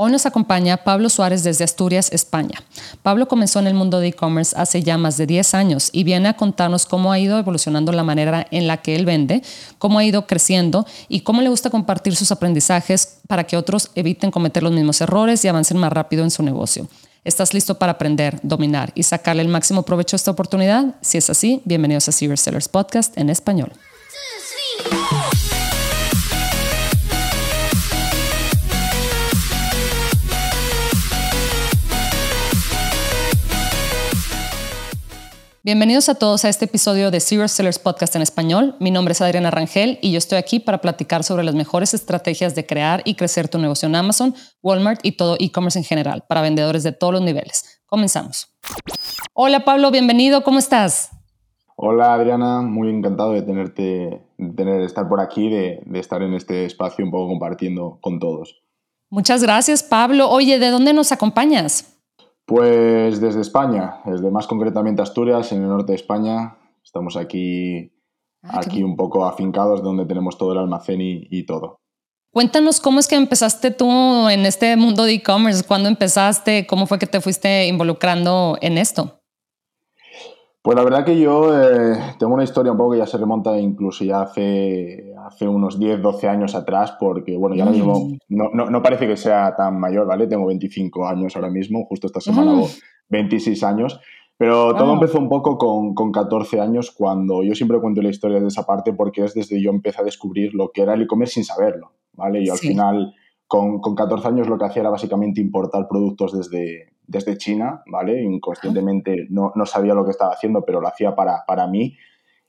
Hoy nos acompaña Pablo Suárez desde Asturias, España. Pablo comenzó en el mundo de e-commerce hace ya más de 10 años y viene a contarnos cómo ha ido evolucionando la manera en la que él vende, cómo ha ido creciendo y cómo le gusta compartir sus aprendizajes para que otros eviten cometer los mismos errores y avancen más rápido en su negocio. ¿Estás listo para aprender, dominar y sacarle el máximo provecho a esta oportunidad? Si es así, bienvenidos a Serious Sellers Podcast en español. Bienvenidos a todos a este episodio de Zero Sellers Podcast en español. Mi nombre es Adriana Rangel y yo estoy aquí para platicar sobre las mejores estrategias de crear y crecer tu negocio en Amazon, Walmart y todo e-commerce en general para vendedores de todos los niveles. Comenzamos. Hola Pablo, bienvenido, ¿cómo estás? Hola Adriana, muy encantado de tenerte, de tener, estar por aquí, de, de estar en este espacio un poco compartiendo con todos. Muchas gracias Pablo. Oye, ¿de dónde nos acompañas? Pues desde España, desde más concretamente Asturias, en el norte de España. Estamos aquí, ah, aquí un poco afincados, donde tenemos todo el almacén y, todo. Cuéntanos cómo es que empezaste tú en este mundo de e-commerce, cuándo empezaste, cómo fue que te fuiste involucrando en esto. Pues la verdad que yo eh, tengo una historia un poco que ya se remonta incluso ya hace, hace unos 10, 12 años atrás, porque bueno, ya ahora mismo mm. no, no, no, parece que sea tan mayor, ¿vale? Tengo 25 años ahora mismo, justo esta semana hago 26 años, pero todo empezó un poco con, con 14 años cuando yo siempre cuento la historia de esa parte porque es desde yo empecé a descubrir lo que era el e-commerce sin saberlo, ¿vale? Y al final con, con 14 años lo que hacía era básicamente importar productos desde, desde China, ¿vale? Inconscientemente no, no, sabía lo que estaba haciendo, pero lo hacía para, para mí.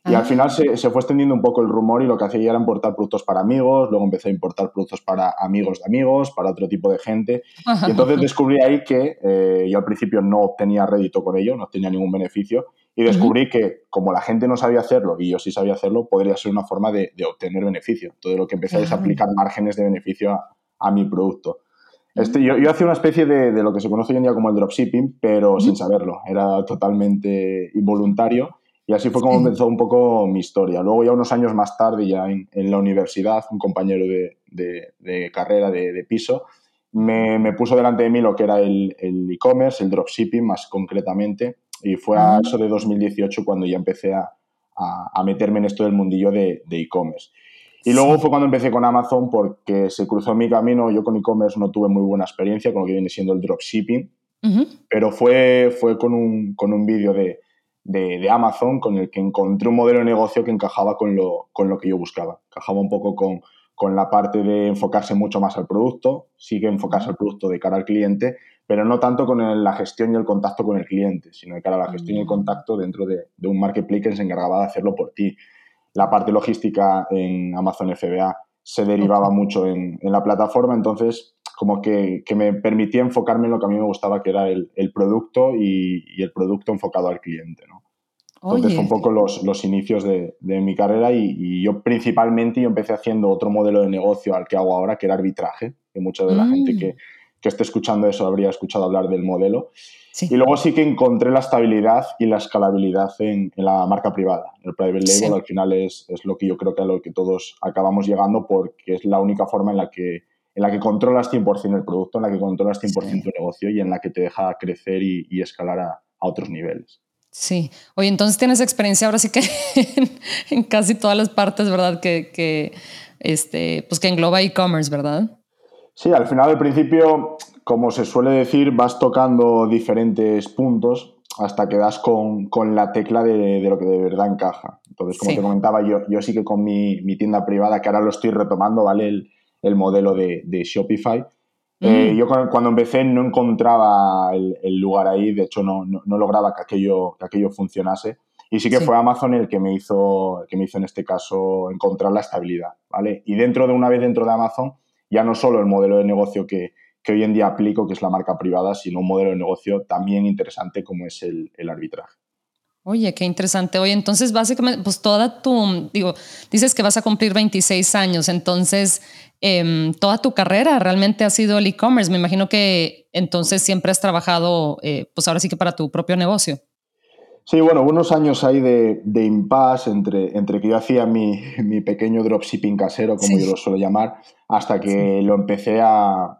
Y al final se, se, fue extendiendo un poco el rumor y lo que hacía era importar productos para amigos, luego empecé a importar productos para amigos de amigos, para otro tipo de gente. Y entonces descubrí ahí que eh, yo al principio no obtenía rédito con ello, no tenía ningún beneficio. Y descubrí que como la gente no sabía hacerlo y yo sí sabía hacerlo, podría ser una forma de, de obtener beneficio. Todo lo que empecé es aplicar márgenes de beneficio a, a mi producto. Este, yo, yo, hacía una especie de, de, lo que se conoce hoy en día como el dropshipping, pero sin saberlo. Era totalmente involuntario. Y así fue como empezó un poco mi historia. Luego ya unos años más tarde, ya en, en la universidad, un compañero de, de carrera de, piso me, me, puso delante de mí lo que era el e-commerce, el, el, dropshipping más concretamente. Y fue a eso de 2018 cuando ya empecé a, a, a meterme en esto del mundillo de e-commerce. Y luego fue cuando empecé con Amazon porque se cruzó mi camino. Yo con e-commerce no tuve muy buena experiencia con lo que viene siendo el dropshipping, pero fue, fue con un, con un vídeo de, de, de, Amazon con el que encontré un modelo de negocio que encajaba con lo, con lo que yo buscaba. Encajaba un poco con, con la parte de enfocarse mucho más al producto, sí que enfocarse al producto de cara al cliente, pero no tanto con la gestión y el contacto con el cliente, sino de cara a la gestión y el contacto dentro de, de un marketplace que se encargaba de hacerlo por ti. La parte logística en Amazon FBA se derivaba mucho en, la plataforma, entonces como que, me permitía enfocarme en lo que a mí me gustaba, que era el, producto y, el producto enfocado al cliente. ¿no? Entonces fue un poco los, los inicios de, mi carrera y, yo principalmente yo empecé haciendo otro modelo de negocio al que hago ahora, que era arbitraje, que mucha de la gente mm. que, que esté escuchando eso habría escuchado hablar del modelo. Y luego sí que encontré la estabilidad y la escalabilidad en, la marca privada. El private label al final es, es, lo que yo creo que a lo que todos acabamos llegando porque es la única forma en la que, en la que controlas 100% el producto, en la que controlas 100% tu negocio y en la que te deja crecer y, escalar a, otros niveles. Sí. Oye, entonces tienes experiencia ahora sí que en, casi todas las partes, ¿verdad? Que, que, este, pues que engloba e-commerce, ¿verdad? Sí, al final, al principio, como se suele decir, vas tocando diferentes puntos hasta que das con, la tecla de, lo que de verdad encaja. Entonces, como te comentaba, yo, yo sí que con mi, tienda privada, que ahora lo estoy retomando, ¿vale? El, modelo de, Shopify. Eh, mm. yo cuando empecé no encontraba el, lugar ahí, de hecho no, no, lograba que aquello, que aquello funcionase. Y sí que fue Amazon el que, me hizo, el que me hizo en este caso encontrar la estabilidad, ¿vale? Y dentro de una vez dentro de Amazon, ya no solo el modelo de negocio que, que hoy en día aplico, que es la marca privada, sino un modelo de negocio también interesante como es el, el arbitraje. Oye, qué interesante. Oye, entonces básicamente, pues toda tu, digo, dices que vas a cumplir 26 años, entonces eh, toda tu carrera realmente ha sido el e-commerce. Me imagino que entonces siempre has trabajado, eh, pues ahora sí que para tu propio negocio. Sí, bueno, unos años ahí de, de impasse entre, entre que yo hacía mi, mi pequeño dropshipping casero, como yo lo suelo llamar, hasta que lo empecé a,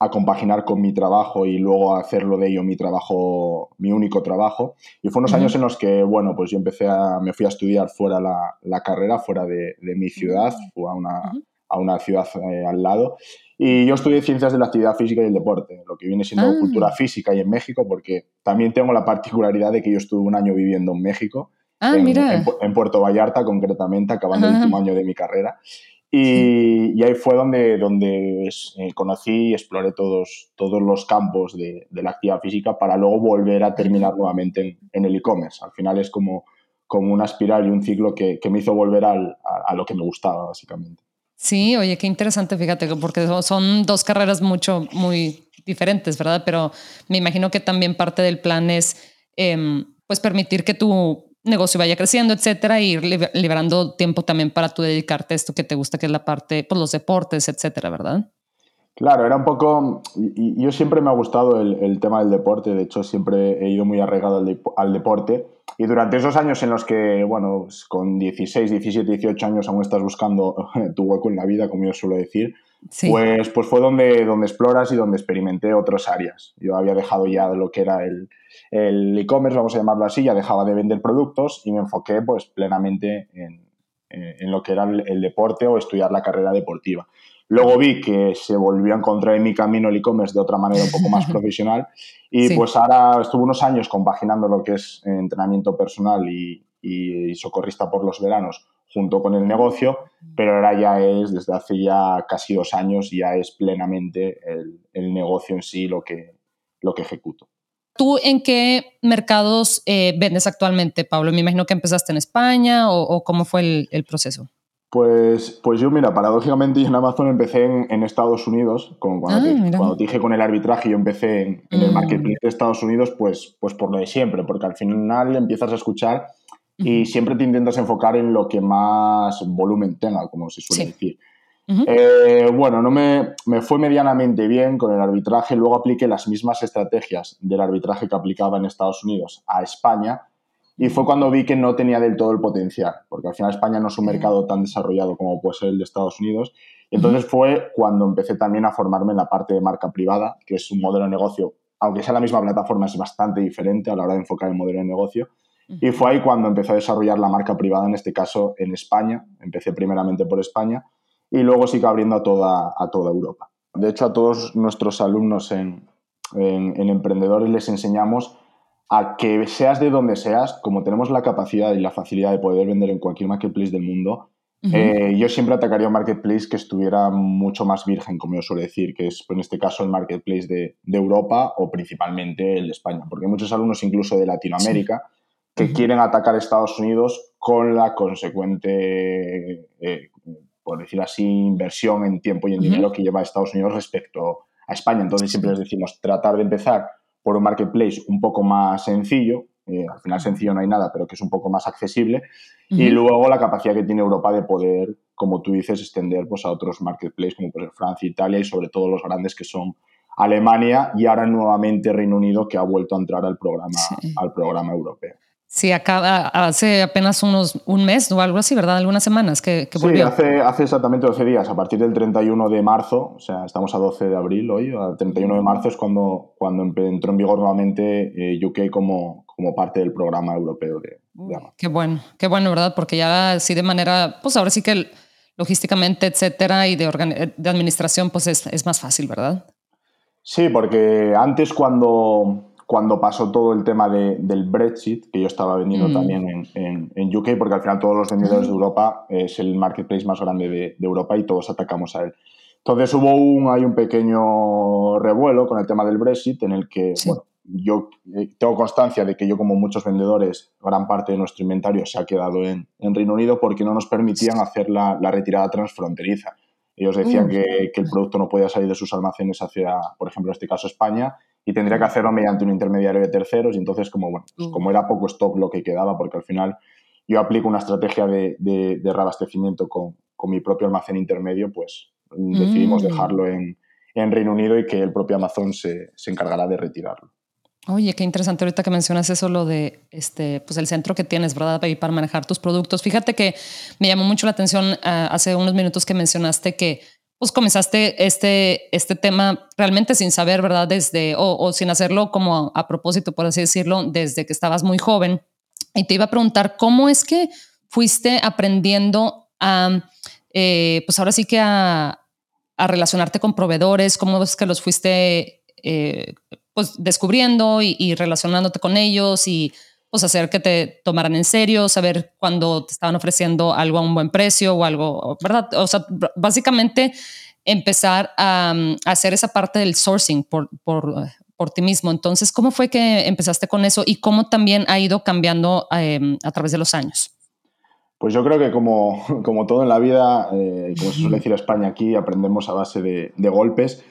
a compaginar con mi trabajo y luego a hacerlo de ello mi trabajo, mi único trabajo. Y fue unos años en los que, bueno, pues yo empecé a, me fui a estudiar fuera la, la carrera, fuera de, de, mi ciudad, fui a una, a una ciudad eh, al lado. Y yo estudié ciencias de la actividad física y el deporte, lo que viene siendo ah. cultura física y en México, porque también tengo la particularidad de que yo estuve un año viviendo en México, ah, en, mira. En, Puerto Vallarta concretamente, acabando el último año de mi carrera. Y, y, ahí fue donde, donde eh, conocí y exploré todos, todos los campos de, de, la actividad física para luego volver a terminar nuevamente en, en el e-commerce. Al final es como, como una espiral y un ciclo que, que me hizo volver al, a, a, lo que me gustaba, básicamente. Sí, oye, qué interesante, fíjate, porque son dos carreras mucho, muy diferentes, ¿verdad? Pero me imagino que también parte del plan es, eh, pues, permitir que tu negocio vaya creciendo, etcétera, e ir liberando tiempo también para tú dedicarte a esto que te gusta, que es la parte, pues, los deportes, etcétera, ¿verdad? Claro, era un poco, yo siempre me ha gustado el, tema del deporte, de hecho siempre he ido muy arraigado al, al deporte y durante esos años en los que, bueno, pues, con 16, 17, 18 años aún estás buscando tu hueco en la vida, como yo suelo decir, sí. pues, pues fue donde, donde exploras y donde experimenté otras áreas. Yo había dejado ya lo que era el e-commerce, vamos a llamarlo así, ya dejaba de vender productos y me enfoqué pues plenamente en, en lo que era el, el deporte o estudiar la carrera deportiva. Luego vi que se volvió a encontrar en mi camino el e-commerce de otra manera un poco más profesional y sí. pues ahora estuve unos años compaginando lo que es entrenamiento personal y, y, socorrista por los veranos junto con el negocio, pero ahora ya es, desde hace ya casi dos años, ya es plenamente el, el negocio en sí lo que, lo que ejecuto. ¿Tú en qué mercados eh, vendes actualmente, Pablo? Me imagino que empezaste en España o, o cómo fue el, el proceso. Pues, pues yo, mira, paradójicamente en Amazon empecé en, en Estados Unidos, como cuando, ah, te, cuando, te, dije con el arbitraje, yo empecé en, en el marketplace de Estados Unidos, pues, pues por lo de siempre, porque al final empiezas a escuchar y siempre te intentas enfocar en lo que más volumen tenga, como se suele sí. decir. Uh -huh. eh, bueno, no me, me, fue medianamente bien con el arbitraje, luego apliqué las mismas estrategias del arbitraje que aplicaba en Estados Unidos a España y fue cuando vi que no tenía del todo el potencial, porque al final España no es un mercado tan desarrollado como puede ser el de Estados Unidos. Y entonces fue cuando empecé también a formarme en la parte de marca privada, que es un modelo de negocio, aunque sea la misma plataforma, es bastante diferente a la hora de enfocar el modelo de negocio. Y fue ahí cuando empecé a desarrollar la marca privada, en este caso en España. Empecé primeramente por España y luego sigue abriendo a toda, a toda Europa. De hecho, a todos nuestros alumnos en, en, en Emprendedores les enseñamos a que seas de donde seas, como tenemos la capacidad y la facilidad de poder vender en cualquier marketplace del mundo, uh -huh. eh, yo siempre atacaría un marketplace que estuviera mucho más virgen, como yo suelo decir, que es en este caso el marketplace de, de Europa o principalmente el de España, porque muchos alumnos incluso de Latinoamérica sí. Que uh -huh. quieren atacar Estados Unidos con la consecuente, eh, por decir así, inversión en tiempo y en uh -huh. dinero que lleva Estados Unidos respecto a España. Entonces siempre les decimos tratar de empezar por un marketplace un poco más sencillo, eh, al final sencillo no hay nada, pero que es un poco más accesible, uh -huh. y luego la capacidad que tiene Europa de poder, como tú dices, extender pues, a otros marketplaces como Francia, Italia y sobre todo los grandes que son Alemania y ahora nuevamente Reino Unido que ha vuelto a entrar al programa, sí. al programa europeo. Sí, acá hace apenas unos un mes o algo así, ¿verdad? Algunas semanas que, que volvió. Sí, hace, hace exactamente 12 días, a partir del 31 de marzo, o sea, estamos a 12 de abril hoy, al 31 de marzo es cuando, cuando entró en vigor nuevamente eh, UK como, como parte del programa europeo de, de Amazon. Qué bueno, qué bueno, ¿verdad? Porque ya así de manera, pues ahora sí que logísticamente, etcétera, y de, de administración, pues es, es más fácil, ¿verdad? Sí, porque antes cuando cuando pasó todo el tema de, del Brexit, que yo estaba vendiendo mm. también en, en, en, UK, porque al final todos los vendedores de Europa es el marketplace más grande de, de, Europa y todos atacamos a él. Entonces hubo un, hay un pequeño revuelo con el tema del Brexit en el que, sí. bueno, yo eh, tengo constancia de que yo, como muchos vendedores, gran parte de nuestro inventario se ha quedado en, en Reino Unido porque no nos permitían hacer la, la retirada transfronteriza. Ellos decían mm. que, que, el producto no podía salir de sus almacenes hacia, por ejemplo, en este caso España, y tendría que hacerlo mediante un intermediario de terceros. Y entonces, como, bueno, pues como era poco stock lo que quedaba, porque al final yo aplico una estrategia de, de, de reabastecimiento con, con, mi propio almacén intermedio, pues decidimos mm. dejarlo en, en, Reino Unido y que el propio Amazon se, se encargará de retirarlo. Oye, qué interesante ahorita que mencionas eso, lo de este, pues el centro que tienes, ¿verdad? Para manejar tus productos. Fíjate que me llamó mucho la atención uh, hace unos minutos que mencionaste que pues comenzaste este, este tema realmente sin saber, ¿verdad? Desde, o, sin hacerlo como a, propósito, por así decirlo, desde que estabas muy joven. Y te iba a preguntar, ¿cómo es que fuiste aprendiendo a, eh, pues ahora sí que a, a, relacionarte con proveedores? ¿Cómo es que los fuiste eh, pues descubriendo y, y relacionándote con ellos y pues hacer que te tomaran en serio, saber cuándo te estaban ofreciendo algo a un buen precio o algo, ¿verdad? O sea, básicamente empezar a, hacer esa parte del sourcing por, por, por, ti mismo. Entonces, ¿cómo fue que empezaste con eso y cómo también ha ido cambiando em, a través de los años? Pues yo creo que como, como todo en la vida, eh, como se suele decir en España aquí, aprendemos a base de, de golpes.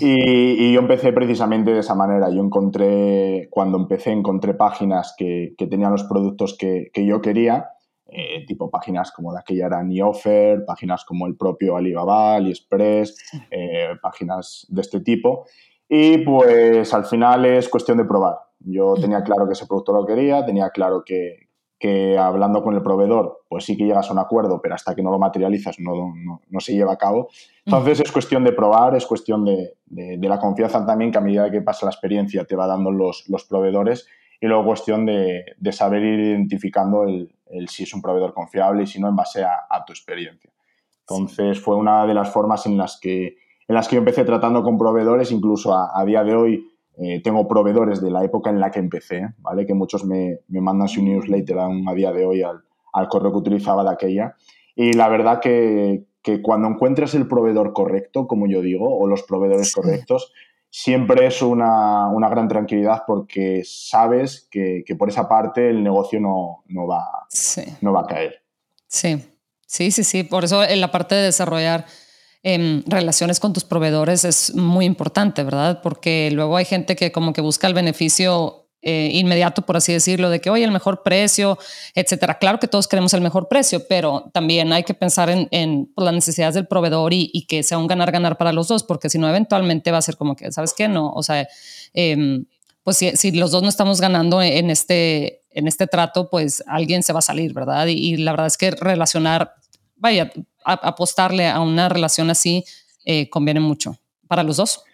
Y, yo empecé precisamente de esa manera. Yo encontré, cuando empecé, encontré páginas que, que tenían los productos que, que yo quería, eh, tipo páginas como de aquella era Offer, páginas como el propio Alibaba, AliExpress, eh, páginas de este tipo. Y pues al final es cuestión de probar. Yo tenía claro que ese producto lo quería, tenía claro que, que hablando con el proveedor, pues sí que llegas a un acuerdo, pero hasta que no lo materializas no, no, se lleva a cabo. Entonces es cuestión de probar, es cuestión de, de, la confianza también que a medida que pasa la experiencia te va dando los, los proveedores y luego cuestión de, de saber ir identificando el, el, si es un proveedor confiable y si no en base a, a tu experiencia. Entonces fue una de las formas en las que, en las que yo empecé tratando con proveedores, incluso a, a día de hoy eh, tengo proveedores de la época en la que empecé, ¿vale? Que muchos me, me mandan su newsletter aún a día de hoy al, al, correo que utilizaba de aquella. Y la verdad que, que, cuando encuentras el proveedor correcto, como yo digo, o los proveedores correctos, siempre es una, una, gran tranquilidad porque sabes que, que, por esa parte el negocio no, no, va, no va a caer. Sí, sí, sí, sí. Por eso en la parte de desarrollar Em, relaciones con tus proveedores es muy importante, ¿verdad? Porque luego hay gente que como que busca el beneficio eh, inmediato, por así decirlo, de que, oye, el mejor precio, etcétera. Claro que todos queremos el mejor precio, pero también hay que pensar en, pues, las necesidades del proveedor y, que sea un ganar-ganar para los dos, porque si no, eventualmente va a ser como que, ¿sabes qué? No, o sea, em, pues si, los dos no estamos ganando en este, en este trato, pues alguien se va a salir, ¿verdad? y la verdad es que relacionar vaya, apostarle a una relación así eh, conviene mucho para los dos.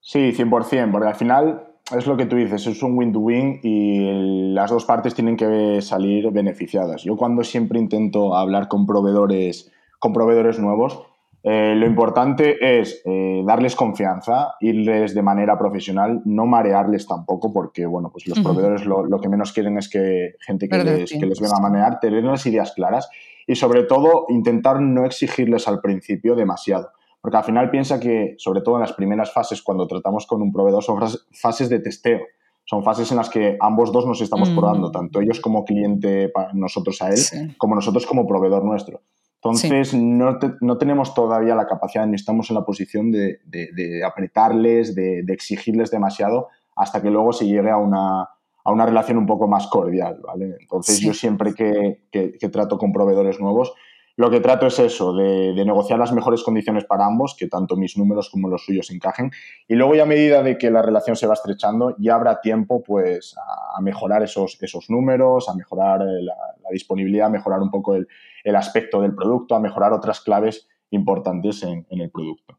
Sí, 100%, porque al final es lo que tú dices, es un win-to-win y las dos partes tienen que salir beneficiadas. Yo cuando siempre intento hablar con proveedores, con proveedores nuevos, eh, lo importante es eh, darles confianza, irles de manera profesional, no marearles tampoco, porque bueno, pues los proveedores lo, que menos quieren es que gente que les, que les, venga a manear, tener las ideas claras y sobre todo intentar no exigirles al principio demasiado. Porque al final piensa que, sobre todo en las primeras fases, cuando tratamos con un proveedor, son fases de testeo. Son fases en las que ambos dos nos estamos mm. probando, tanto ellos como cliente, nosotros a él, como nosotros como proveedor nuestro. Entonces, no, no, tenemos todavía la capacidad, ni estamos en la posición de, de, apretarles, de, de, exigirles demasiado, hasta que luego se llegue a una, a una relación un poco más cordial, ¿vale? Entonces yo siempre que, que, trato con proveedores nuevos, lo que trato es eso, de, de, negociar las mejores condiciones para ambos, que tanto mis números como los suyos encajen. Y luego ya a medida de que la relación se va estrechando, ya habrá tiempo pues a, mejorar esos, esos números, a mejorar eh, la, disponibilidad, a mejorar un poco el, el, aspecto del producto, a mejorar otras claves importantes en, en el producto.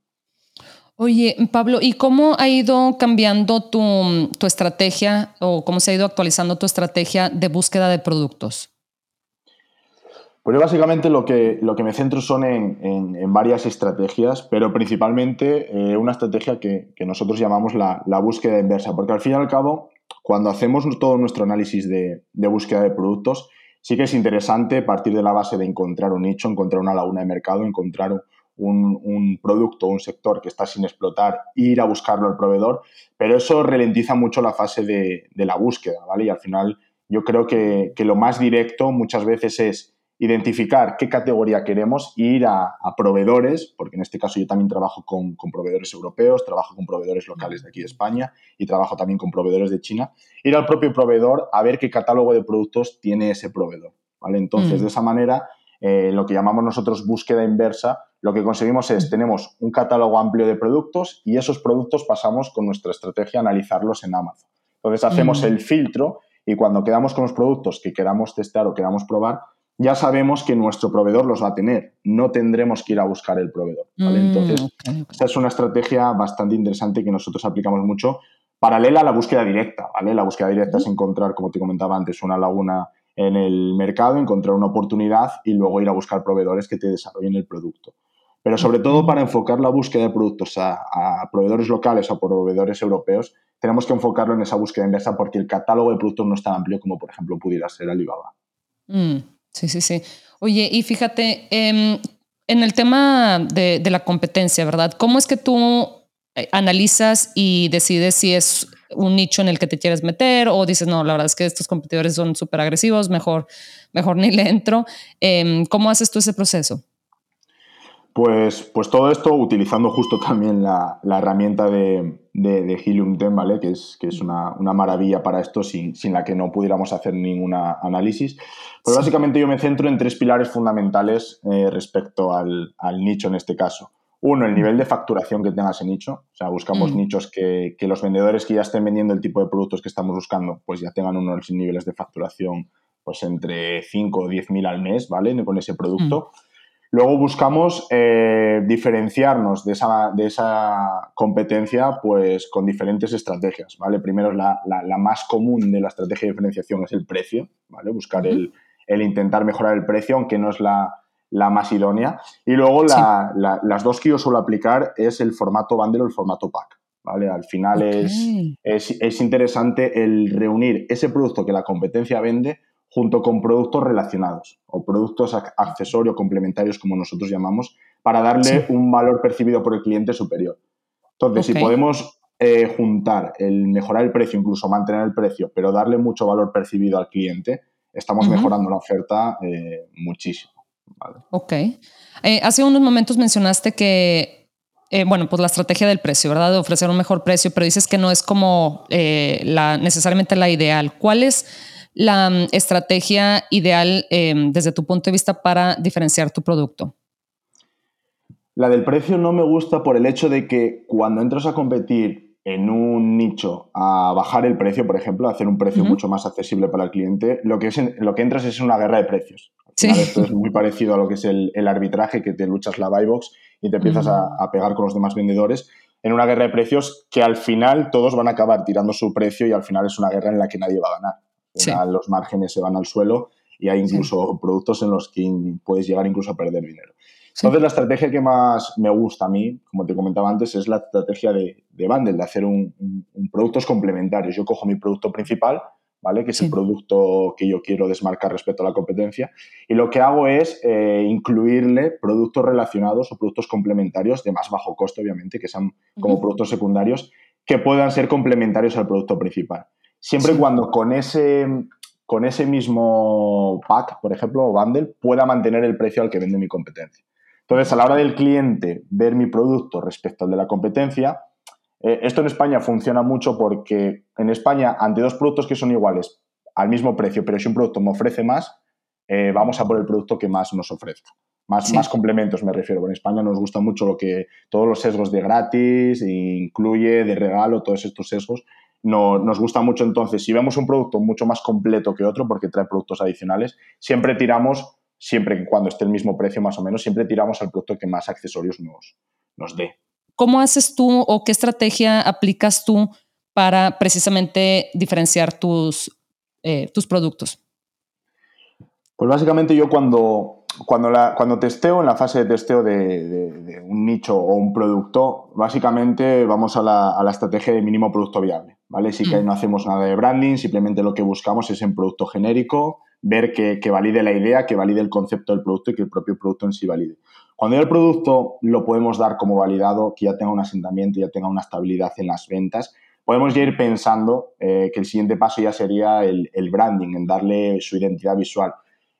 Oye, Pablo, ¿y cómo ha ido cambiando tu, estrategia o cómo se ha ido actualizando tu estrategia de búsqueda de productos? Pues yo básicamente lo que, lo que me centro son en, varias estrategias, pero principalmente eh, una estrategia que, nosotros llamamos la, búsqueda inversa, porque al fin y al cabo, cuando hacemos todo nuestro análisis de, de búsqueda de productos, sí que es interesante partir de la base de encontrar un nicho, encontrar una laguna de mercado, encontrar un, un, un producto, un sector que está sin explotar, ir a buscarlo al proveedor, pero eso ralentiza mucho la fase de, la búsqueda, ¿vale? Y al final yo creo que, lo más directo muchas veces es identificar qué categoría queremos e ir a, proveedores, porque en este caso yo también trabajo con, proveedores europeos, trabajo con proveedores locales de aquí de España y trabajo también con proveedores de China, ir al propio proveedor a ver qué catálogo de productos tiene ese proveedor, ¿vale? Entonces, mm. de esa manera, eh, lo que llamamos nosotros búsqueda inversa, lo que conseguimos es, tenemos un catálogo amplio de productos y esos productos pasamos con nuestra estrategia a analizarlos en Amazon. Entonces hacemos mm. el filtro y cuando quedamos con los productos que queramos testar o queramos probar, ya sabemos que nuestro proveedor los va a tener. No tendremos que ir a buscar el proveedor. Mm, Entonces, esta es una estrategia bastante interesante que nosotros aplicamos mucho, paralela a la búsqueda directa. ¿vale? La búsqueda directa es encontrar, como te comentaba antes, una laguna en el mercado, encontrar una oportunidad y luego ir a buscar proveedores que te desarrollen el producto. Pero sobre todo para enfocar la búsqueda de productos a, proveedores locales o a proveedores europeos, tenemos que enfocarlo en esa búsqueda inversa porque el catálogo de productos no es tan amplio como, por ejemplo, pudiera ser Alibaba. Mm, sí, sí, sí. Oye, y fíjate, em, en el tema de, la competencia, ¿verdad? ¿Cómo es que tú eh, analizas y decides si es un nicho en el que te quieres meter o dices, no, la verdad es que estos competidores son súper agresivos, mejor, mejor ni le entro. Em, ¿Cómo haces tú ese proceso? Pues, pues todo esto utilizando justo también la, herramienta de, de, Helium 10, ¿vale? Que es, que es una, maravilla para esto sin, la que no pudiéramos hacer ningún análisis. Pero básicamente yo me centro en tres pilares fundamentales eh, respecto al, nicho en este caso. Uno, el nivel de facturación que tenga ese nicho. O sea, buscamos mm. nichos que, que, los vendedores que ya estén vendiendo el tipo de productos que estamos buscando, pues ya tengan unos niveles de facturación pues entre 5 o 10 mil al mes, ¿vale? Con ese producto. Mm. Luego buscamos eh, diferenciarnos de esa, de esa, competencia pues, con diferentes estrategias. ¿vale? Primero, la, la, más común de la estrategia de diferenciación es el precio, ¿vale? buscar el, el, intentar mejorar el precio, aunque no es la, la más idónea. Y luego las dos que yo suelo aplicar es el formato bundle o el formato pack. ¿vale? Al final es, es, es interesante el reunir ese producto que la competencia vende junto con productos relacionados o productos accesorios complementarios, como nosotros llamamos, para darle un valor percibido por el cliente superior. Entonces, si podemos eh, juntar el mejorar el precio, incluso mantener el precio, pero darle mucho valor percibido al cliente, estamos mejorando la oferta eh, muchísimo. Ok. Eh, hace unos momentos mencionaste que, bueno, pues la estrategia del precio, ¿verdad? De ofrecer un mejor precio, pero dices que no es como la, necesariamente la ideal. ¿Cuál es la mm, estrategia ideal em, desde tu punto de vista para diferenciar tu producto? La del precio no me gusta por el hecho de que cuando entras a competir en un nicho a bajar el precio, por ejemplo, a hacer un precio mucho más accesible para el cliente, lo que, es lo que entras es una guerra de precios. Esto es muy parecido a lo que es el, arbitraje, que te luchas la buy box y te empiezas a, a, pegar con los demás vendedores en una guerra de precios que al final todos van a acabar tirando su precio y al final es una guerra en la que nadie va a ganar los márgenes se van al suelo y hay incluso productos en los que puedes llegar incluso a perder dinero. Entonces, la estrategia que más me gusta a mí, como te comentaba antes, es la estrategia de, de bundle, de hacer un, productos complementarios. Yo cojo mi producto principal, ¿vale? Que es el producto que yo quiero desmarcar respecto a la competencia. Y lo que hago es eh, incluirle productos relacionados o productos complementarios de más bajo coste, obviamente, que sean como productos secundarios, que puedan ser complementarios al producto principal. Siempre y cuando con ese, con ese mismo pack, por ejemplo, o bundle, pueda mantener el precio al que vende mi competencia. Entonces, a la hora del cliente ver mi producto respecto al de la competencia, eh, esto en España funciona mucho porque en España, ante dos productos que son iguales al mismo precio, pero si un producto me ofrece más, eh, vamos a por el producto que más nos ofrezca. Más, más complementos me refiero. En España nos gusta mucho lo que todos los sesgos de gratis, incluye, de regalo, todos estos sesgos no, nos gusta mucho entonces, si vemos un producto mucho más completo que otro porque trae productos adicionales, siempre tiramos, siempre cuando esté el mismo precio más o menos, siempre tiramos al producto que más accesorios nos, nos dé. ¿Cómo haces tú o qué estrategia aplicas tú para precisamente diferenciar tus, eh, tus productos? Pues básicamente yo cuando, cuando, la, cuando testeo, en la fase de testeo de, un nicho o un producto, básicamente vamos a la, a la, estrategia de mínimo producto viable, ¿vale? Sí que mm. no hacemos nada de branding, simplemente lo que buscamos es en producto genérico, ver que, que, valide la idea, que valide el concepto del producto y que el propio producto en sí valide. Cuando ya el producto lo podemos dar como validado, que ya tenga un asentamiento, ya tenga una estabilidad en las ventas, podemos ya ir pensando eh, que el siguiente paso ya sería el, el branding, en darle su identidad visual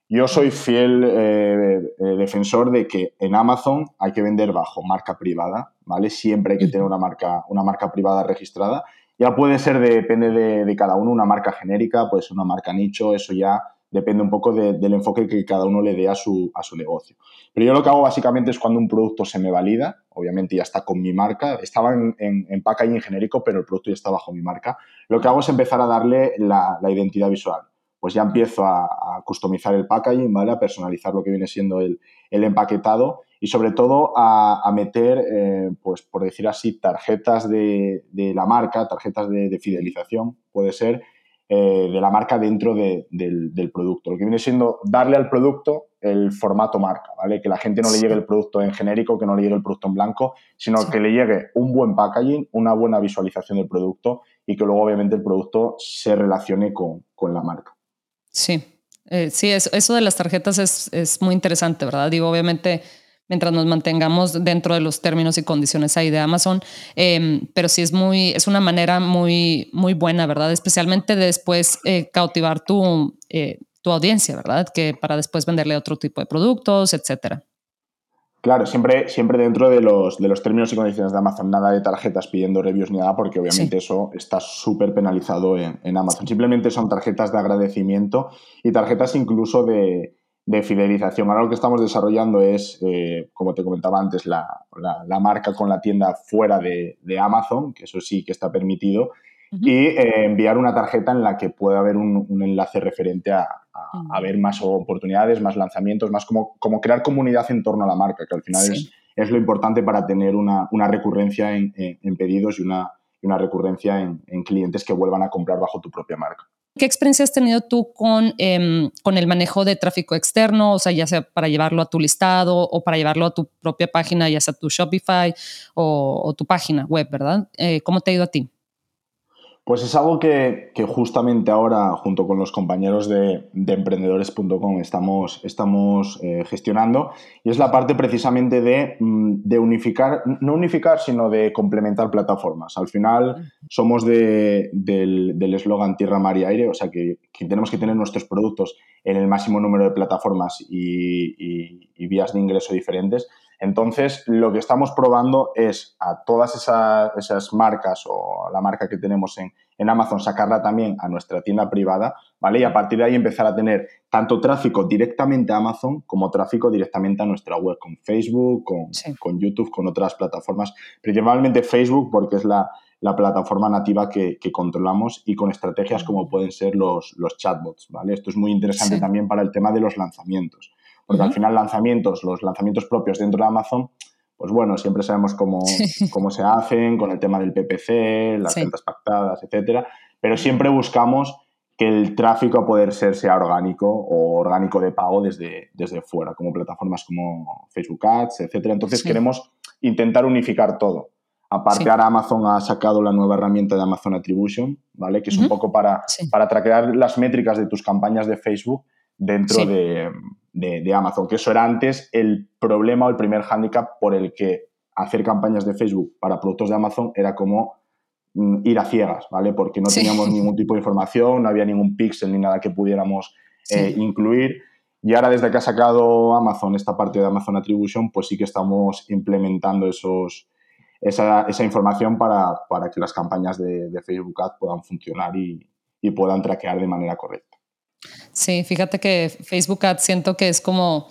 yo soy fiel eh, eh, defensor de que en Amazon hay que vender bajo marca privada, ¿vale? Siempre hay que tener una marca, una marca privada registrada. Ya puede ser, depende de, cada uno, una marca genérica, puede ser una marca nicho, eso ya depende un poco del enfoque que cada uno le dé a su, a su negocio. Pero yo lo que hago básicamente es cuando un producto se me valida, obviamente ya está con mi marca, estaba en, en, packaging genérico, pero el producto ya está bajo mi marca, lo que hago es empezar a darle la, la identidad visual pues ya empiezo a, customizar el packaging, ¿vale? A personalizar lo que viene siendo el, empaquetado y sobre todo a, meter, eh, pues por decir así, tarjetas de, la marca, tarjetas de, fidelización, puede ser, eh, de la marca dentro del, producto. Lo que viene siendo darle al producto el formato marca, ¿vale? Que la gente no le llegue el producto en genérico, que no le llegue el producto en blanco, sino que le llegue un buen packaging, una buena visualización del producto y que luego obviamente el producto se relacione con, la marca. Sí, eh, sí, eso, de las tarjetas es, es muy interesante, ¿verdad? Digo, obviamente mientras nos mantengamos dentro de los términos y condiciones ahí de Amazon. Em, pero sí es muy, es una manera muy, muy buena, ¿verdad? Especialmente después eh, cautivar tu, eh, tu audiencia, ¿verdad? Que para después venderle otro tipo de productos, etcétera. Claro, siempre, siempre dentro de los, de los términos y condiciones de Amazon, nada de tarjetas pidiendo reviews ni nada, porque obviamente eso está súper penalizado en, en Amazon. Simplemente son tarjetas de agradecimiento y tarjetas incluso de, de fidelización. Ahora lo que estamos desarrollando es, eh, como te comentaba antes, la, marca con la tienda fuera de, Amazon, que eso sí que está permitido, y eh, enviar una tarjeta en la que pueda haber un, enlace referente a, ver más oportunidades, más lanzamientos, más como, como, crear comunidad en torno a la marca, que al final es, es, lo importante para tener una, recurrencia en, pedidos y una, una recurrencia en clientes que vuelvan a comprar bajo tu propia marca. ¿Qué experiencia has tenido tú con, em, con el manejo de tráfico externo? O sea, ya sea para llevarlo a tu listado o para llevarlo a tu propia página, ya sea tu Shopify o, tu página web, ¿verdad? Eh, ¿Cómo te ha ido a ti? Pues es algo que, justamente ahora, junto con los compañeros de, emprendedores.com, estamos, estamos eh, gestionando. Y es la parte precisamente de, mm, de, unificar, no unificar, sino de complementar plataformas. Al final somos del eslogan Tierra, Mar y Aire, o sea que, tenemos que tener nuestros productos en el máximo número de plataformas y, y vías de ingreso diferentes entonces, lo que estamos probando es a todas esas, marcas o la marca que tenemos en, Amazon, sacarla también a nuestra tienda privada, ¿vale? Y a partir de ahí empezar a tener tanto tráfico directamente a Amazon como tráfico directamente a nuestra web, con Facebook, con, YouTube, con otras plataformas, principalmente Facebook porque es la, plataforma nativa que, controlamos y con estrategias como pueden ser los, chatbots, ¿vale? Esto es muy interesante también para el tema de los lanzamientos porque al final lanzamientos, los lanzamientos propios dentro de Amazon, pues bueno, siempre sabemos cómo, cómo se hacen con el tema del PPC, las ventas pactadas, etcétera, pero siempre buscamos que el tráfico a poder ser sea orgánico o orgánico de pago desde, desde fuera, como plataformas como Facebook Ads, etcétera. Entonces queremos intentar unificar todo. Aparte, ahora Amazon ha sacado la nueva herramienta de Amazon Attribution, ¿vale? Que es un poco para, para traquear las métricas de tus campañas de Facebook dentro de, de, Amazon, que eso era antes el problema o el primer hándicap por el que hacer campañas de Facebook para productos de Amazon era como mm, ir a ciegas, ¿vale? Porque no teníamos ningún tipo de información, no había ningún pixel ni nada que pudiéramos eh, incluir. Y ahora desde que ha sacado Amazon esta parte de Amazon Attribution, pues sí que estamos implementando esos, esa, información para, que las campañas de, Facebook Ads puedan funcionar y puedan traquear de manera correcta. Sí, fíjate que Facebook Ads siento que es como,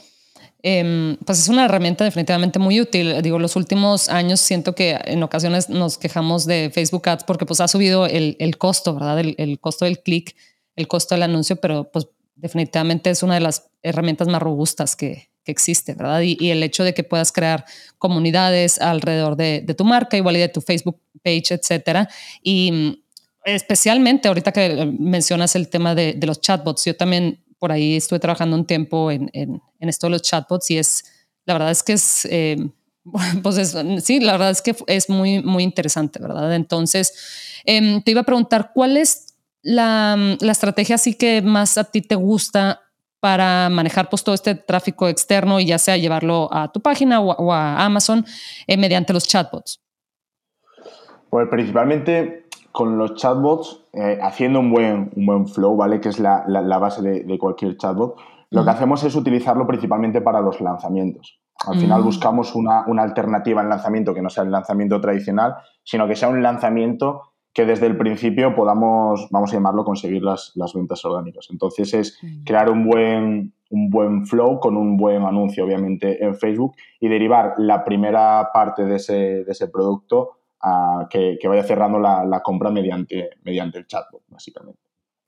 em, pues es una herramienta definitivamente muy útil. Digo, los últimos años siento que en ocasiones nos quejamos de Facebook Ads porque pues ha subido el, el costo, ¿verdad? El, costo del clic, el costo del anuncio, pero pues definitivamente es una de las herramientas más robustas que, que existe, ¿verdad? Y, y, el hecho de que puedas crear comunidades alrededor de, de tu marca, igual y de tu Facebook page, etcétera. Y especialmente ahorita que mencionas el tema de, los chatbots, yo también por ahí estuve trabajando un tiempo en, esto de los chatbots y es, la verdad es que es, eh, pues sí, la verdad es que es muy, muy interesante, ¿verdad? Entonces, em, te iba a preguntar, ¿cuál es la, estrategia así que más a ti te gusta para manejar pues todo este tráfico externo y ya sea llevarlo a tu página o, a Amazon eh, mediante los chatbots? Pues principalmente con los chatbots, eh, haciendo un buen, un buen flow, ¿vale? Que es la, base de, cualquier chatbot, lo que hacemos es utilizarlo principalmente para los lanzamientos. Al final mm. buscamos una, alternativa al lanzamiento que no sea el lanzamiento tradicional, sino que sea un lanzamiento que desde el principio podamos, vamos a llamarlo, conseguir las, las ventas orgánicas. Entonces es crear un buen, un buen flow con un buen anuncio, obviamente, en Facebook y derivar la primera parte de ese, de ese producto que, vaya cerrando la, compra mediante, mediante el chatbot, básicamente.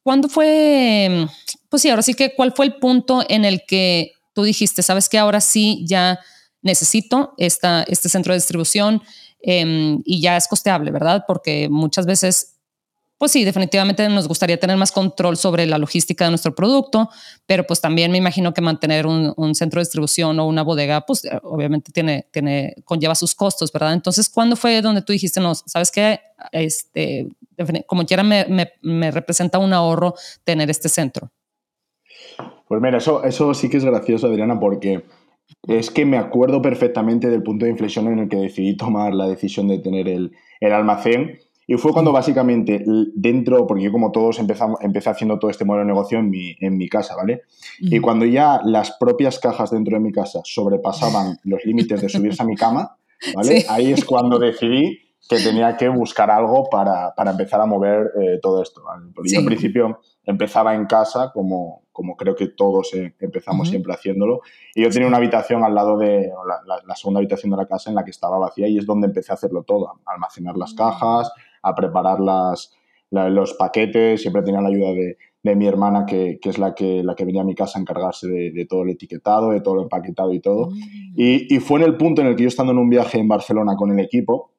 ¿cuándo fue, pues sí, ahora sí que, cuál fue el punto en el que tú dijiste, sabes que ahora sí ya necesito esta, este centro de distribución em, y ya es costeable, ¿verdad? Porque muchas veces pues sí, definitivamente nos gustaría tener más control sobre la logística de nuestro producto, pero pues también me imagino que mantener un, centro de distribución o una bodega, pues eh, obviamente tiene, tiene, conlleva sus costos, ¿verdad? Entonces, ¿cuándo fue donde tú dijiste, no, sabes qué, este, como quiera me, me, representa un ahorro tener este centro? Pues mira, eso, eso sí que es gracioso, Adriana, porque es que me acuerdo perfectamente del punto de inflexión en el que decidí tomar la decisión de tener el, el almacén y fue cuando básicamente dentro, porque yo como todos empezamos, empecé haciendo todo este modelo de negocio en mi, en mi casa, ¿vale? Y cuando ya las propias cajas dentro de mi casa sobrepasaban los límites de subirse a mi cama, ¿vale? Ahí es cuando decidí que tenía que buscar algo para, para empezar a mover eh, todo esto. Porque yo en principio empezaba en casa, como, como creo que todos eh, empezamos siempre haciéndolo, y yo tenía una habitación al lado de la, la, segunda habitación de la casa en la que estaba vacía y es donde empecé a hacerlo todo, almacenar las cajas, a preparar las, los paquetes, siempre tenía la ayuda de, de mi hermana, que, que, es la que, la que venía a mi casa a encargarse de, de todo el etiquetado, de todo el empaquetado y todo. Mm. Y, y, fue en el punto en el que yo estando en un viaje en Barcelona con el equipo,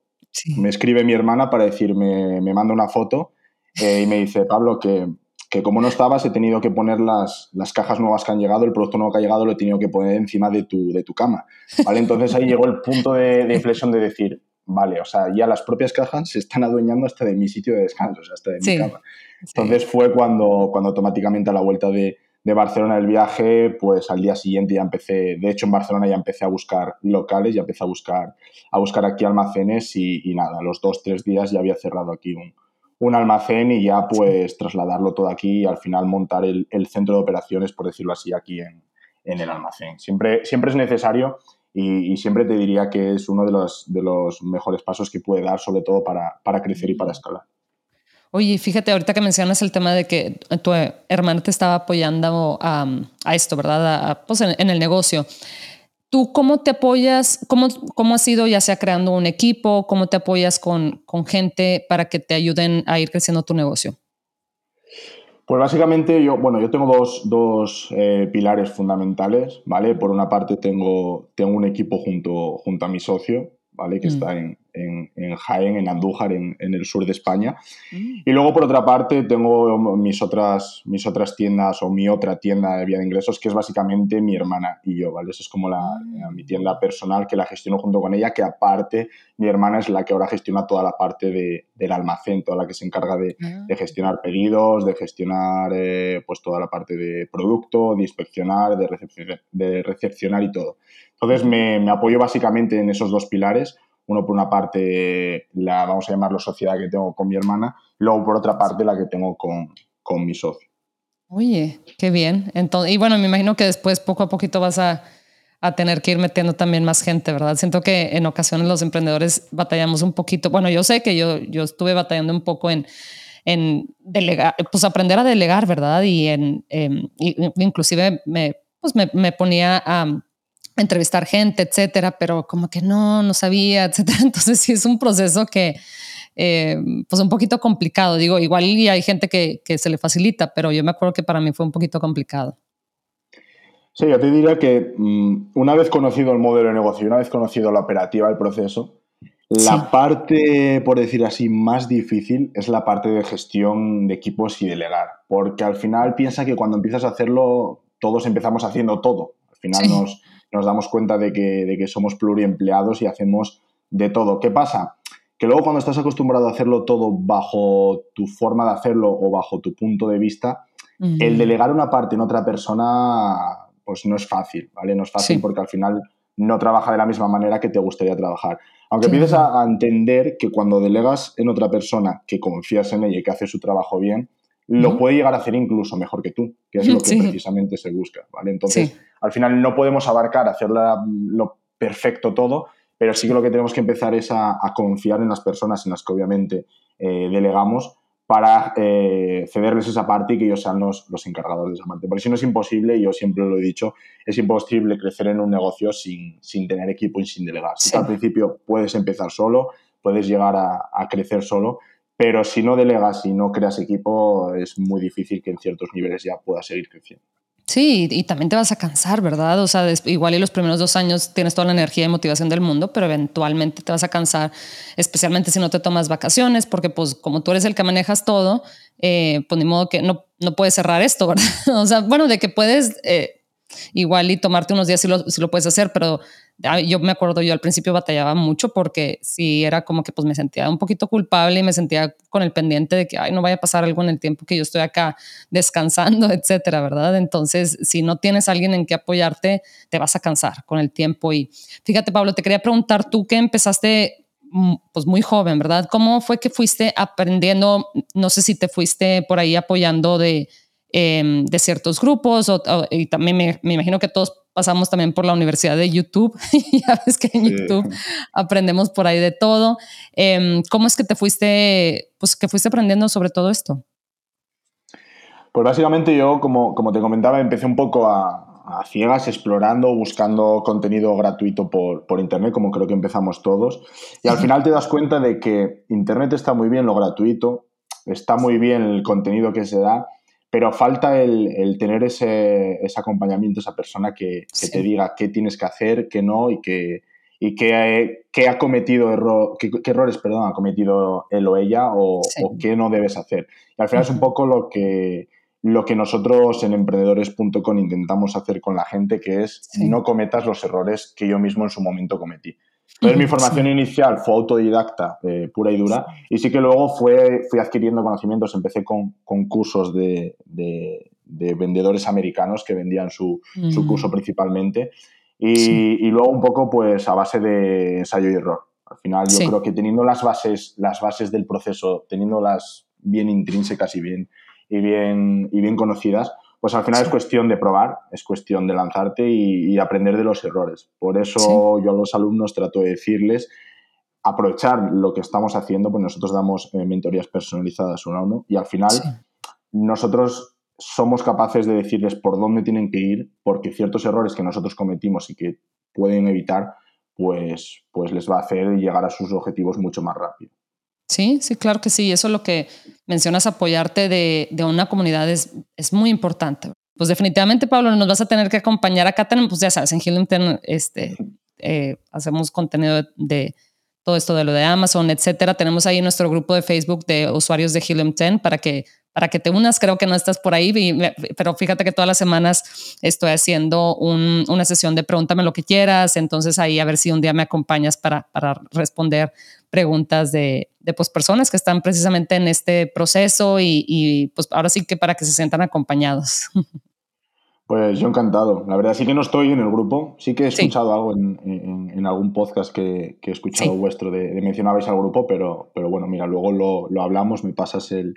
me escribe mi hermana para decirme, me manda una foto eh, y me dice, Pablo, que, que, como no estabas, he tenido que poner las, las, cajas nuevas que han llegado, el producto nuevo que ha llegado lo he tenido que poner encima de tu, de tu cama. ¿Vale? Entonces ahí llegó el punto de, de inflexión de decir, vale, o sea, ya las propias cajas se están adueñando hasta de mi sitio de descanso, o sea, hasta de mi cama. Entonces fue cuando, cuando automáticamente a la vuelta de, de, Barcelona el viaje, pues al día siguiente ya empecé, de hecho en Barcelona ya empecé a buscar locales, ya empecé a buscar, a buscar aquí almacenes y, y nada, los dos, tres días ya había cerrado aquí un, un almacén y ya pues trasladarlo todo aquí y al final montar el, el, centro de operaciones, por decirlo así, aquí en, en el almacén. Siempre, siempre es necesario y, siempre te diría que es uno de los, de los mejores pasos que puede dar, sobre todo para, para crecer y para escalar. Oye, fíjate, ahorita que mencionas el tema de que tu hermano te estaba apoyando a, a esto, ¿verdad? pues en, el negocio. ¿Tú cómo te apoyas? ¿Cómo, ¿Cómo has ido ya sea creando un equipo? ¿Cómo te apoyas con, con gente para que te ayuden a ir creciendo tu negocio? Pues básicamente yo, bueno, yo tengo dos, dos eh, pilares fundamentales, ¿vale? Por una parte tengo, tengo un equipo junto, junto a mi socio, ¿vale? Que mm. está en, en, en, Jaén, en Andújar, en, en, el sur de España. Mm. Y luego, por otra parte, tengo mis otras, mis otras tiendas o mi otra tienda de vía de ingresos, que es básicamente mi hermana y yo, ¿vale? Esa es como la, mm. mi tienda personal que la gestiono junto con ella, que aparte mi hermana es la que ahora gestiona toda la parte de, del almacén, toda la que se encarga de, ah. de gestionar pedidos, de gestionar eh, pues toda la parte de producto, de inspeccionar, de recepcionar, de recepcionar y todo. Entonces me, me apoyo básicamente en esos dos pilares uno por una parte, la vamos a llamarlo sociedad que tengo con mi hermana, luego por otra parte la que tengo con, con mi socio. Oye, qué bien. Entonces, y bueno, me imagino que después poco a poquito vas a, a, tener que ir metiendo también más gente, ¿verdad? Siento que en ocasiones los emprendedores batallamos un poquito. Bueno, yo sé que yo, yo estuve batallando un poco en, en delegar, pues aprender a delegar, ¿verdad? Y en, em, inclusive me, pues me, me ponía a entrevistar gente, etcétera, pero como que no, no sabía, etcétera. Entonces sí es un proceso que, eh, pues un poquito complicado. Digo, igual y hay gente que, que, se le facilita, pero yo me acuerdo que para mí fue un poquito complicado. Sí, yo te diría que mm, una vez conocido el modelo de negocio, una vez conocido la operativa, el proceso, la parte, por decir así, más difícil es la parte de gestión de equipos y delegar, porque al final piensa que cuando empiezas a hacerlo, todos empezamos haciendo todo. Al final nos, nos damos cuenta de que, de que somos pluriempleados y hacemos de todo. ¿Qué pasa? Que luego cuando estás acostumbrado a hacerlo todo bajo tu forma de hacerlo o bajo tu punto de vista, el delegar una parte en otra persona, pues no es fácil, ¿vale? No es fácil porque al final no trabaja de la misma manera que te gustaría trabajar. Aunque empieces a, entender que cuando delegas en otra persona que confías en ella y que hace su trabajo bien, lo puede llegar a hacer incluso mejor que tú, que es lo que precisamente se busca, ¿vale? Entonces, al final no podemos abarcar, hacer lo perfecto todo, pero sí que lo que tenemos que empezar es a, confiar en las personas en las que obviamente eh, delegamos para eh, cederles esa parte y que ellos sean los, los, encargados de esa parte. Porque si no es imposible, y yo siempre lo he dicho, es imposible crecer en un negocio sin, sin tener equipo y sin delegar. Al principio puedes empezar solo, puedes llegar a, a crecer solo, pero si no delegas y no creas equipo, es muy difícil que en ciertos niveles ya puedas seguir creciendo. Sí, y también te vas a cansar, ¿verdad? O sea, igual y los primeros dos años tienes toda la energía y motivación del mundo, pero eventualmente te vas a cansar, especialmente si no te tomas vacaciones, porque pues como tú eres el que manejas todo, eh, pues ni modo que no, no puedes cerrar esto, ¿verdad? o sea, bueno, de que puedes eh, igual y tomarte unos días si lo, si lo puedes hacer, pero yo me acuerdo, yo al principio batallaba mucho porque sí era como que pues me sentía un poquito culpable y me sentía con el pendiente de que, ay, no vaya a pasar algo en el tiempo que yo estoy acá descansando, etcétera, ¿verdad? Entonces, si no tienes alguien en que apoyarte, te vas a cansar con el tiempo. Y fíjate, Pablo, te quería preguntar, tú que empezaste mm, pues muy joven, ¿verdad? ¿Cómo fue que fuiste aprendiendo? No sé si te fuiste por ahí apoyando de Em, de ciertos grupos o, y también me, imagino que todos pasamos también por la universidad de YouTube. ya ves que en YouTube aprendemos por ahí de todo. Em, ¿Cómo es que te fuiste, pues que fuiste aprendiendo sobre todo esto? Pues básicamente yo, como, como te comentaba, empecé un poco a, a ciegas, explorando, buscando contenido gratuito por, por, Internet, como creo que empezamos todos. Y al final te das cuenta de que Internet está muy bien lo gratuito, está muy bien el contenido que se da, pero falta el, tener ese, acompañamiento, esa persona que, te diga qué tienes que hacer, qué no y qué, y qué, ha cometido error, qué, errores perdón, ha cometido él o ella o, qué no debes hacer. Y al final es un poco lo que, lo que nosotros en emprendedores.com intentamos hacer con la gente, que es no cometas los errores que yo mismo en su momento cometí. Entonces mi formación inicial fue autodidacta, eh, pura y dura, y sí que luego fue, fui adquiriendo conocimientos, empecé con, con cursos de, de, vendedores americanos que vendían su, su curso principalmente, y, y, luego un poco pues a base de ensayo y error. Al final yo creo que teniendo las bases, las bases del proceso, teniéndolas bien intrínsecas y bien, y bien, y bien conocidas, pues al final es cuestión de probar, es cuestión de lanzarte y, aprender de los errores. Por eso yo a los alumnos trato de decirles aprovechar lo que estamos haciendo, pues nosotros damos eh, mentorías personalizadas uno a uno y al final nosotros somos capaces de decirles por dónde tienen que ir, porque ciertos errores que nosotros cometimos y que pueden evitar, pues, pues les va a hacer llegar a sus objetivos mucho más rápido. Sí, sí, claro que sí. Eso es lo que mencionas, apoyarte de, de una comunidad es, es, muy importante. Pues definitivamente, Pablo, nos vas a tener que acompañar acá. Tenemos, pues ya sabes, en Hillington este, eh, hacemos contenido de, todo esto de lo de Amazon, etcétera. Tenemos ahí nuestro grupo de Facebook de usuarios de Hillington para que para que te unas. Creo que no estás por ahí, pero fíjate que todas las semanas estoy haciendo una sesión de pregúntame lo que quieras. Entonces ahí a ver si un día me acompañas para, para responder preguntas de, de pues, personas que están precisamente en este proceso y, y, pues ahora sí que para que se sientan acompañados. Pues yo encantado. La verdad sí que no estoy en el grupo, sí que he escuchado algo en, en, algún podcast que, que he escuchado vuestro de, de, mencionabais al grupo, pero, pero bueno, mira, luego lo, lo hablamos, me pasas el,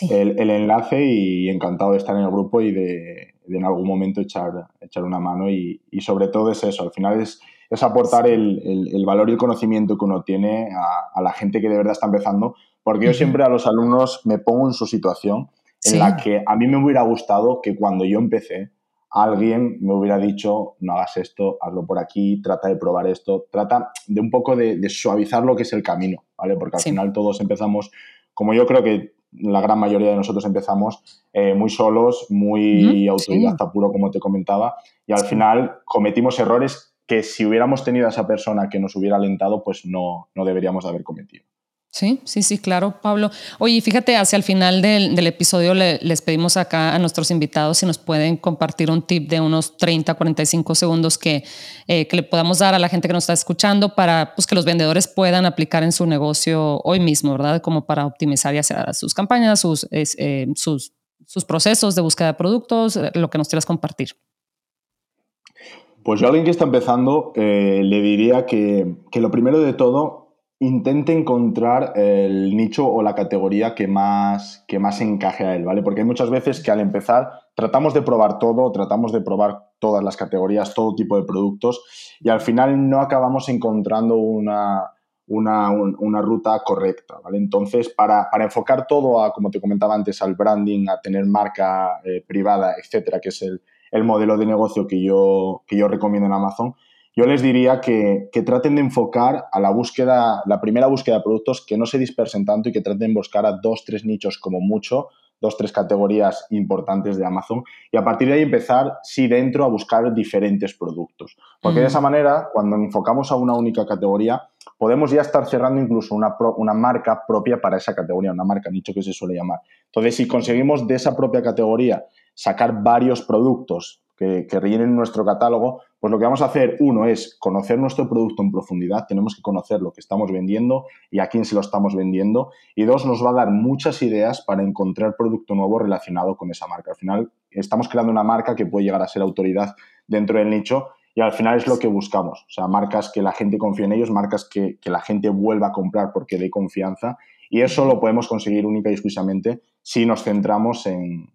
el, el, enlace y encantado de estar en el grupo y de, de en algún momento echar, echar una mano y, y, sobre todo es eso, al final es, es aportar el, el, valor y el conocimiento que uno tiene a, a, la gente que de verdad está empezando, porque yo siempre a los alumnos me pongo en su situación en la que a mí me hubiera gustado que cuando yo empecé alguien me hubiera dicho, no hagas esto, hazlo por aquí, trata de probar esto, trata de un poco de, de suavizar lo que es el camino, ¿vale? Porque al final todos empezamos, como yo creo que la gran mayoría de nosotros empezamos eh, muy solos, muy autodidacta puro, como te comentaba, y al final cometimos errores que si hubiéramos tenido a esa persona que nos hubiera alentado, pues no, no deberíamos de haber cometido. Sí, sí, sí, claro, Pablo. Oye, fíjate, hacia el final del, del episodio les pedimos acá a nuestros invitados si nos pueden compartir un tip de unos 30, 45 segundos que, eh, que le podamos dar a la gente que nos está escuchando para pues, que los vendedores puedan aplicar en su negocio hoy mismo, ¿verdad? Como para optimizar ya sea sus campañas, sus, eh, sus, sus procesos de búsqueda de productos, eh, lo que nos quieras compartir. Pues yo a alguien que está empezando le diría que, que lo primero de todo intente encontrar el nicho o la categoría que más, que más encaje a él, ¿vale? Porque hay muchas veces que al empezar tratamos de probar todo, tratamos de probar todas las categorías, todo tipo de productos y al final no acabamos encontrando una, una, ruta correcta, ¿vale? Entonces, para, enfocar todo a, como te comentaba antes, al branding, a tener marca eh, privada, etcétera, que es el, el, modelo de negocio que yo, que yo recomiendo en Amazon, yo les diría que, que, traten de enfocar a la búsqueda, la primera búsqueda de productos, que no se dispersen tanto y que traten de buscar a dos, tres nichos como mucho, dos, tres categorías importantes de Amazon y a partir de ahí empezar, sí, dentro a buscar diferentes productos. Porque de esa manera, cuando enfocamos a una única categoría, podemos ya estar cerrando incluso una, una marca propia para esa categoría, una marca nicho que se suele llamar. Entonces, si conseguimos de esa propia categoría sacar varios productos que, que, rellenen nuestro catálogo, pues lo que vamos a hacer, uno, es conocer nuestro producto en profundidad, tenemos que conocer lo que estamos vendiendo y a quién se lo estamos vendiendo, y dos, nos va a dar muchas ideas para encontrar producto nuevo relacionado con esa marca. Al final, estamos creando una marca que puede llegar a ser autoridad dentro del nicho y al final es lo que buscamos, o sea, marcas que la gente confíe en ellos, marcas que, que la gente vuelva a comprar porque dé confianza. Y eso lo podemos conseguir única y exclusivamente si nos centramos en,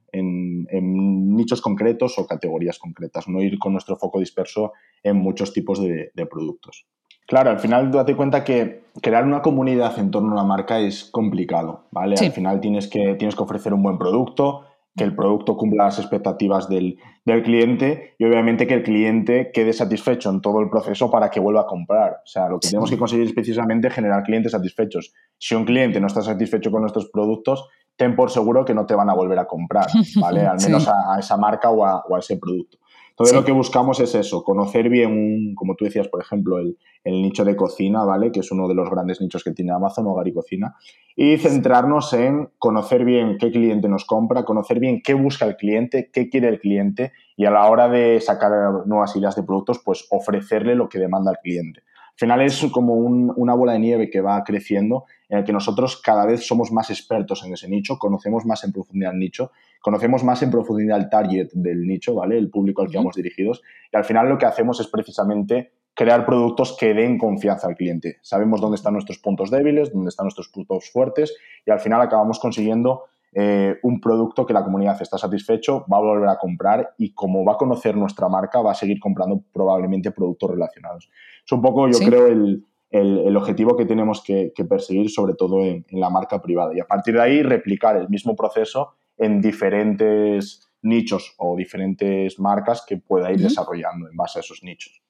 nichos concretos o categorías concretas, no ir con nuestro foco disperso en muchos tipos de, productos. Claro, al final date cuenta que crear una comunidad en torno a una marca es complicado, ¿vale? Al final tienes que, tienes que ofrecer un buen producto, que el producto cumpla las expectativas del, cliente y obviamente que el cliente quede satisfecho en todo el proceso para que vuelva a comprar. O sea, lo que tenemos que conseguir es precisamente generar clientes satisfechos. Si un cliente no está satisfecho con nuestros productos, ten por seguro que no te van a volver a comprar, ¿vale? Al menos a, esa marca o a ese producto. Entonces lo que buscamos es eso, conocer bien, como tú decías, por ejemplo, el, nicho de cocina, ¿vale? Que es uno de los grandes nichos que tiene Amazon, hogar y cocina, y centrarnos en conocer bien qué cliente nos compra, conocer bien qué busca el cliente, qué quiere el cliente, y a la hora de sacar nuevas ideas de productos, pues ofrecerle lo que demanda el cliente. Al final es como una bola de nieve que va creciendo en el que nosotros cada vez somos más expertos en ese nicho, conocemos más en profundidad el nicho, conocemos más en profundidad el target del nicho, ¿vale? El público al que vamos dirigidos. Y al final lo que hacemos es precisamente crear productos que den confianza al cliente. Sabemos dónde están nuestros puntos débiles, dónde están nuestros puntos fuertes y al final acabamos consiguiendo eh, un producto que la comunidad está satisfecho, va a volver a comprar y como va a conocer nuestra marca, va a seguir comprando probablemente productos relacionados. Es un poco, yo creo, el, el, objetivo que tenemos que, perseguir, sobre todo en, la marca privada. Y a partir de ahí, replicar el mismo proceso en diferentes nichos o diferentes marcas que pueda ir desarrollando en base a esos nichos.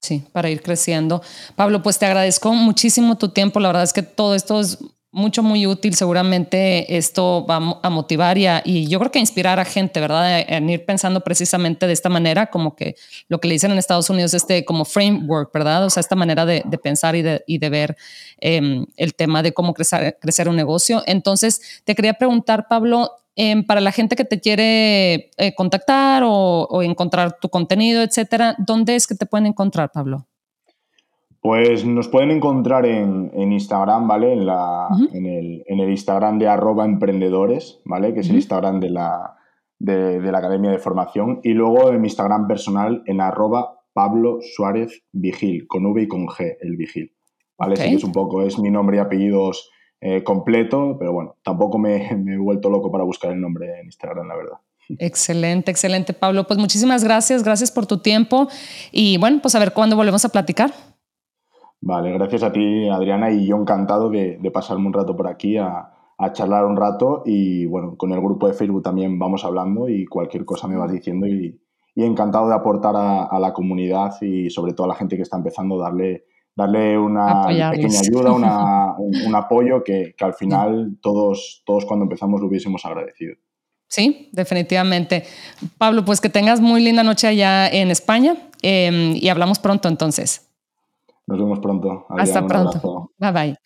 Sí, para ir creciendo. Pablo, pues te agradezco muchísimo tu tiempo. La verdad es que todo esto es mucho, muy útil. Seguramente esto va a motivar y, y yo creo que inspirar a gente, ¿verdad? En ir pensando precisamente de esta manera, como que lo que le dicen en Estados Unidos, este como framework, ¿verdad? O sea, esta manera de, pensar y de, y de ver em, el tema de cómo crecer, crecer un negocio. Entonces, te quería preguntar, Pablo, em, para la gente que te quiere eh, contactar o, o encontrar tu contenido, etcétera, ¿dónde es que te pueden encontrar, Pablo? Pues nos pueden encontrar en, Instagram, ¿vale? En, la, en, el, en, el, Instagram de arroba emprendedores, ¿vale? Que es el Instagram de la, de, la Academia de Formación. Y luego en mi Instagram personal en arroba Pablo Suárez Vigil, con V y con G, el Vigil. ¿Vale? Sí que es un poco, es mi nombre y apellidos eh, completo, pero bueno, tampoco me, me he vuelto loco para buscar el nombre en Instagram, la verdad. Excelente, excelente, Pablo. Pues muchísimas gracias, gracias por tu tiempo y bueno, pues a ver cuándo volvemos a platicar. Vale, gracias a ti, Adriana, y yo encantado de, pasarme un rato por aquí a, charlar un rato y bueno, con el grupo de Facebook también vamos hablando y cualquier cosa me vas diciendo y, encantado de aportar a, la comunidad y sobre todo a la gente que está empezando, darle, darle una pequeña ayuda, un, apoyo que, al final todos, todos cuando empezamos lo hubiésemos agradecido. Sí, definitivamente. Pablo, pues que tengas muy linda noche allá en España em, y hablamos pronto entonces. Nos vemos pronto. Hasta pronto. Bye bye.